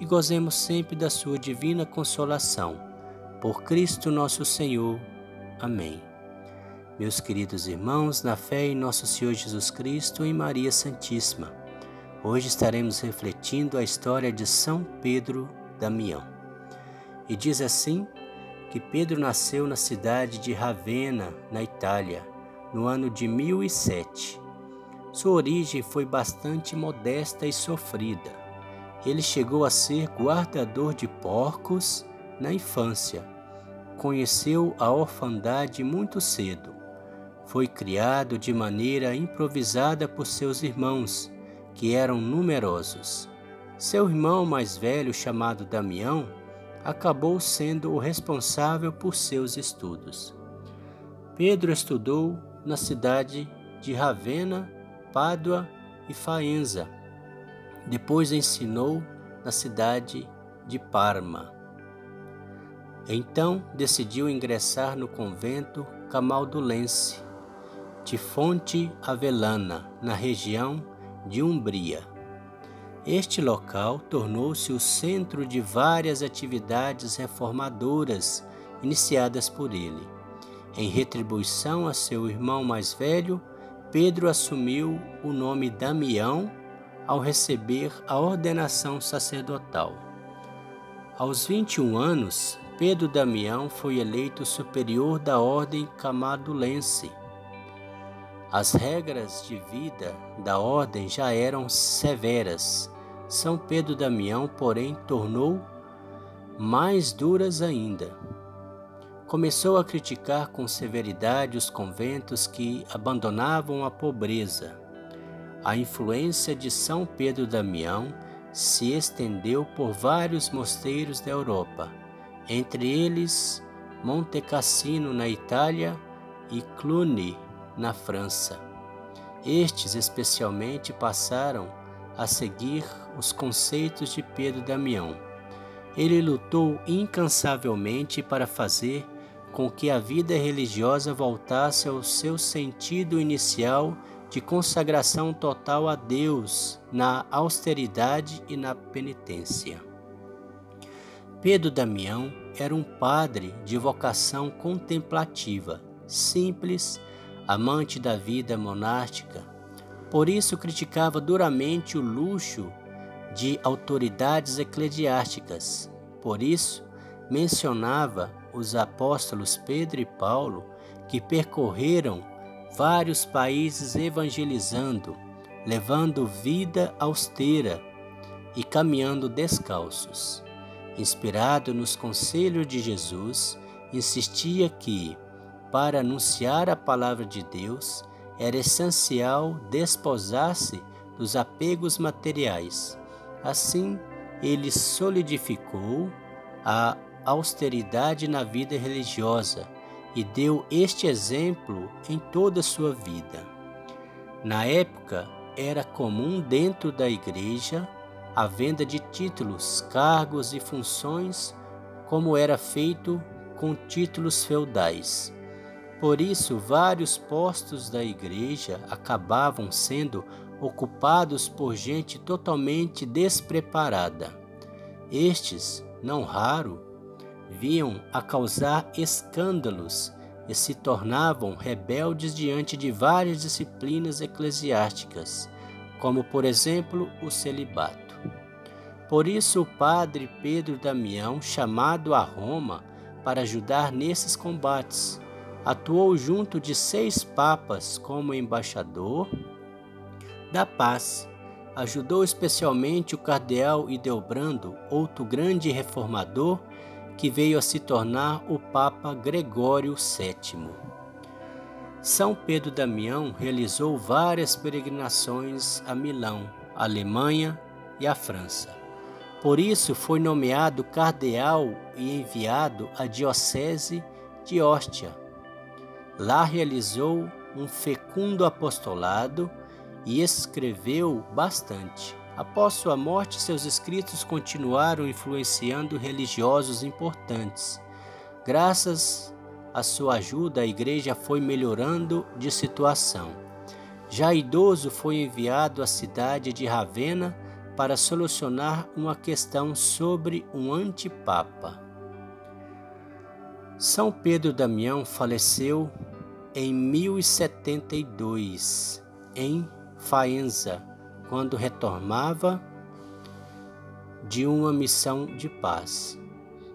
e gozemos sempre da sua divina consolação. Por Cristo nosso Senhor. Amém. Meus queridos irmãos, na fé em nosso Senhor Jesus Cristo e Maria Santíssima, hoje estaremos refletindo a história de São Pedro Damião. E diz assim que Pedro nasceu na cidade de Ravenna, na Itália, no ano de 1007. Sua origem foi bastante modesta e sofrida ele chegou a ser guardador de porcos na infância. Conheceu a orfandade muito cedo. Foi criado de maneira improvisada por seus irmãos, que eram numerosos. Seu irmão mais velho, chamado Damião, acabou sendo o responsável por seus estudos. Pedro estudou na cidade de Ravenna, Pádua e Faenza depois ensinou na cidade de Parma. Então decidiu ingressar no convento camaldulense de Fonte Avelana, na região de Umbria. Este local tornou-se o centro de várias atividades reformadoras iniciadas por ele. Em retribuição a seu irmão mais velho, Pedro assumiu o nome Damião ao receber a ordenação sacerdotal. Aos 21 anos, Pedro Damião foi eleito superior da ordem camadulense. As regras de vida da ordem já eram severas. São Pedro Damião, porém, tornou mais duras ainda. Começou a criticar com severidade os conventos que abandonavam a pobreza a influência de São Pedro Damião se estendeu por vários mosteiros da Europa, entre eles Monte Cassino na Itália e Cluny na França. Estes especialmente passaram a seguir os conceitos de Pedro Damião. Ele lutou incansavelmente para fazer com que a vida religiosa voltasse ao seu sentido inicial de consagração total a Deus na austeridade e na penitência. Pedro Damião era um padre de vocação contemplativa, simples, amante da vida monástica. Por isso criticava duramente o luxo de autoridades eclesiásticas. Por isso mencionava os apóstolos Pedro e Paulo que percorreram vários países evangelizando, levando vida austera e caminhando descalços. Inspirado nos conselhos de Jesus, insistia que, para anunciar a palavra de Deus, era essencial desposar-se dos apegos materiais. Assim, ele solidificou a austeridade na vida religiosa e deu este exemplo em toda a sua vida. Na época, era comum dentro da igreja a venda de títulos, cargos e funções, como era feito com títulos feudais. Por isso, vários postos da igreja acabavam sendo ocupados por gente totalmente despreparada. Estes, não raro, vinham a causar escândalos e se tornavam rebeldes diante de várias disciplinas eclesiásticas, como por exemplo o celibato. Por isso o padre Pedro Damião, chamado a Roma para ajudar nesses combates, atuou junto de seis papas como embaixador da paz. Ajudou especialmente o cardeal Ideobrando, outro grande reformador que veio a se tornar o Papa Gregório VII. São Pedro Damião realizou várias peregrinações a Milão, Alemanha e a França. Por isso foi nomeado cardeal e enviado à diocese de Ostia. Lá realizou um fecundo apostolado e escreveu bastante. Após sua morte, seus escritos continuaram influenciando religiosos importantes. Graças à sua ajuda, a igreja foi melhorando de situação. Já idoso, foi enviado à cidade de Ravenna para solucionar uma questão sobre um antipapa. São Pedro Damião faleceu em 1072 em Faenza, quando retornava de uma missão de paz.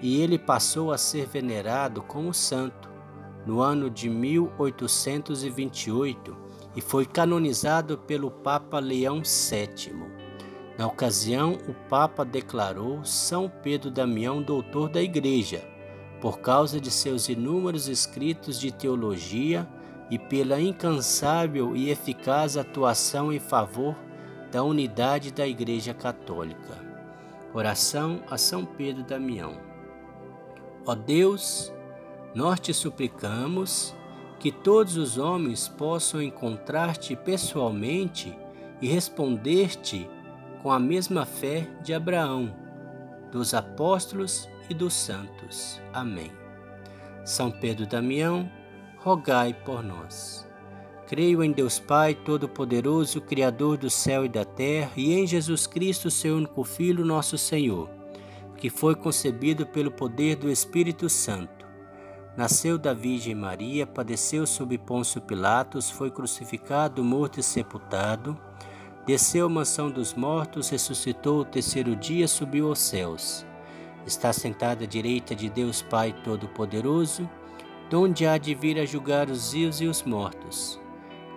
E ele passou a ser venerado como santo no ano de 1828 e foi canonizado pelo Papa Leão VII. Na ocasião, o Papa declarou São Pedro Damião doutor da Igreja, por causa de seus inúmeros escritos de teologia e pela incansável e eficaz atuação em favor da unidade da Igreja Católica. Oração a São Pedro Damião. Ó Deus, nós te suplicamos que todos os homens possam encontrar-te pessoalmente e responder-te com a mesma fé de Abraão, dos apóstolos e dos santos. Amém. São Pedro Damião, rogai por nós. Creio em Deus Pai Todo-Poderoso, Criador do céu e da terra, e em Jesus Cristo, seu único Filho, nosso Senhor, que foi concebido pelo poder do Espírito Santo. Nasceu da Virgem Maria, padeceu sob Pôncio Pilatos, foi crucificado, morto e sepultado, desceu à mansão dos mortos, ressuscitou o terceiro dia, subiu aos céus. Está sentado à direita de Deus Pai Todo-Poderoso, donde há de vir a julgar os vivos e os mortos.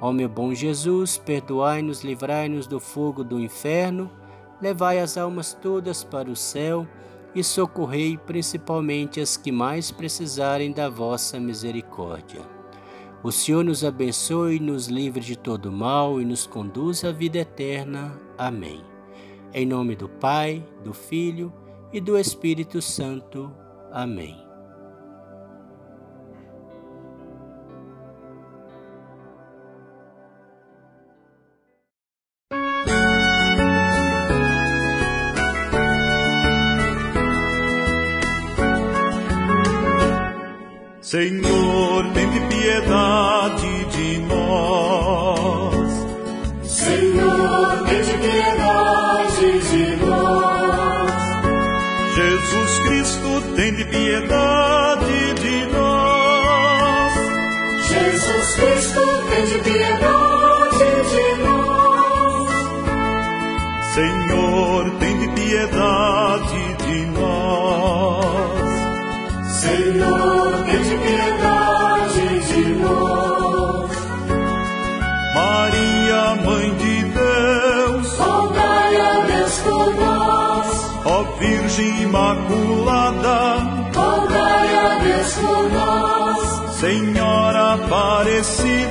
Ó meu bom Jesus, perdoai-nos, livrai-nos do fogo do inferno, levai as almas todas para o céu e socorrei principalmente as que mais precisarem da vossa misericórdia. O Senhor nos abençoe, nos livre de todo mal e nos conduz à vida eterna. Amém. Em nome do Pai, do Filho e do Espírito Santo. Amém. Senhor, tem de piedade de nós. Senhor, tem de piedade de nós. Jesus Cristo, tem de piedade de nós. Jesus Cristo, tem de piedade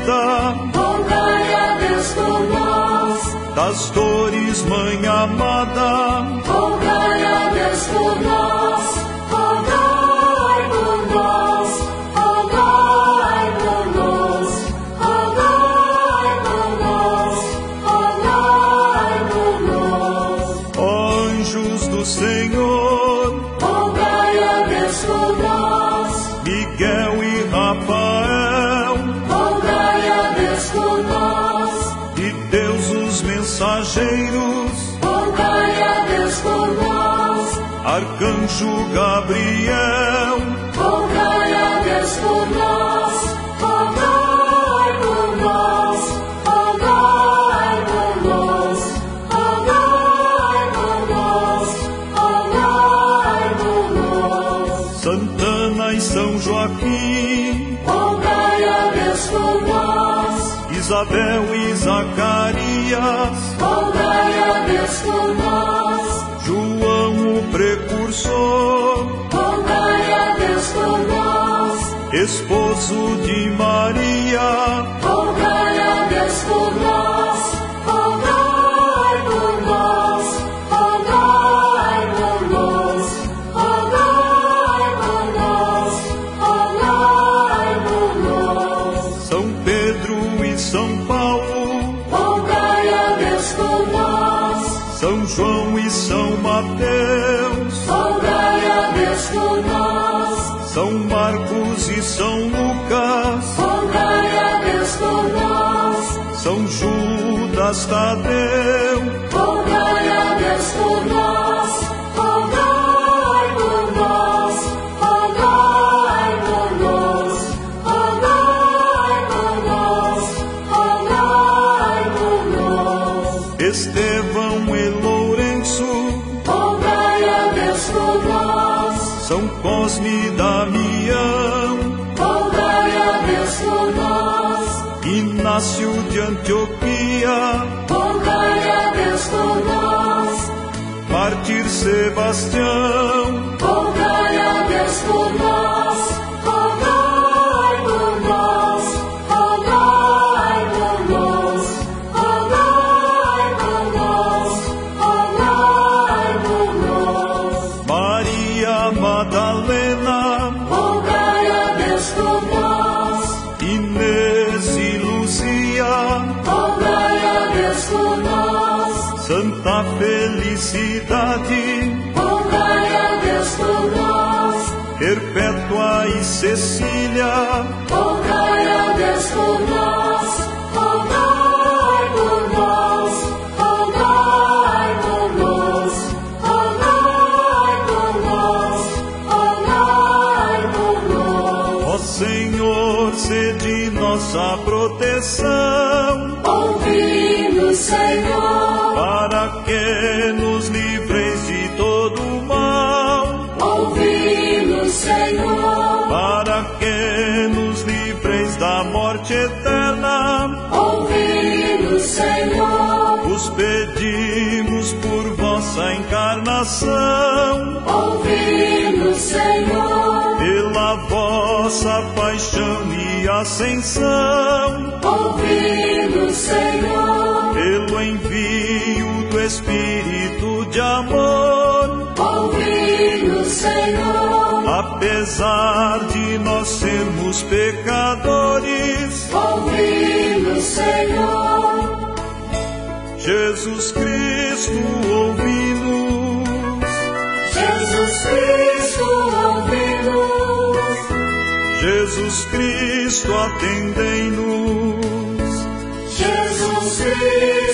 Aparecida, Rogai a Deus por nós. das dores, Mãe amada, Arcanjo Gabriel, rogai a Deus por nós, rogai por nós, rogai por nós, rogai por nós, rogai por nós. Santana e São Joaquim, Rogai a Deus por nós, Isabel e Zacarias, rogai a Deus por nós, precursor, rogai a Deus por nós, esposo de Maria, rogai a Deus por nós, Judas Tadeu, rogai a Deus por nós, rogai por nós, rogai por nós, rogai por nós, rogai por nós, Estevão e Lourenço, rogai a Deus por nós, São Cosme Antioquia, Rogai a Deus por nós, Mártir Sebastião, Santa Felicidade, rogai a Deus por nós. Perpétua e Cecília, Rogai a Deus por nós, rogai por nós, rogai por nós, rogai por nós, rogai por nós. ó Senhor, sede nossa proteção, Ouvi-nos, Senhor, para encarnação, ouvi-nos, Senhor, pela vossa paixão e ascensão, ouvi-nos, Senhor, pelo envio do Espírito de amor, ouvi-nos, Senhor. apesar de nós sermos pecadores, Ouvi-nos, Senhor, Jesus Cristo ouvi-nos, Jesus Cristo atendei-nos. Jesus Cristo,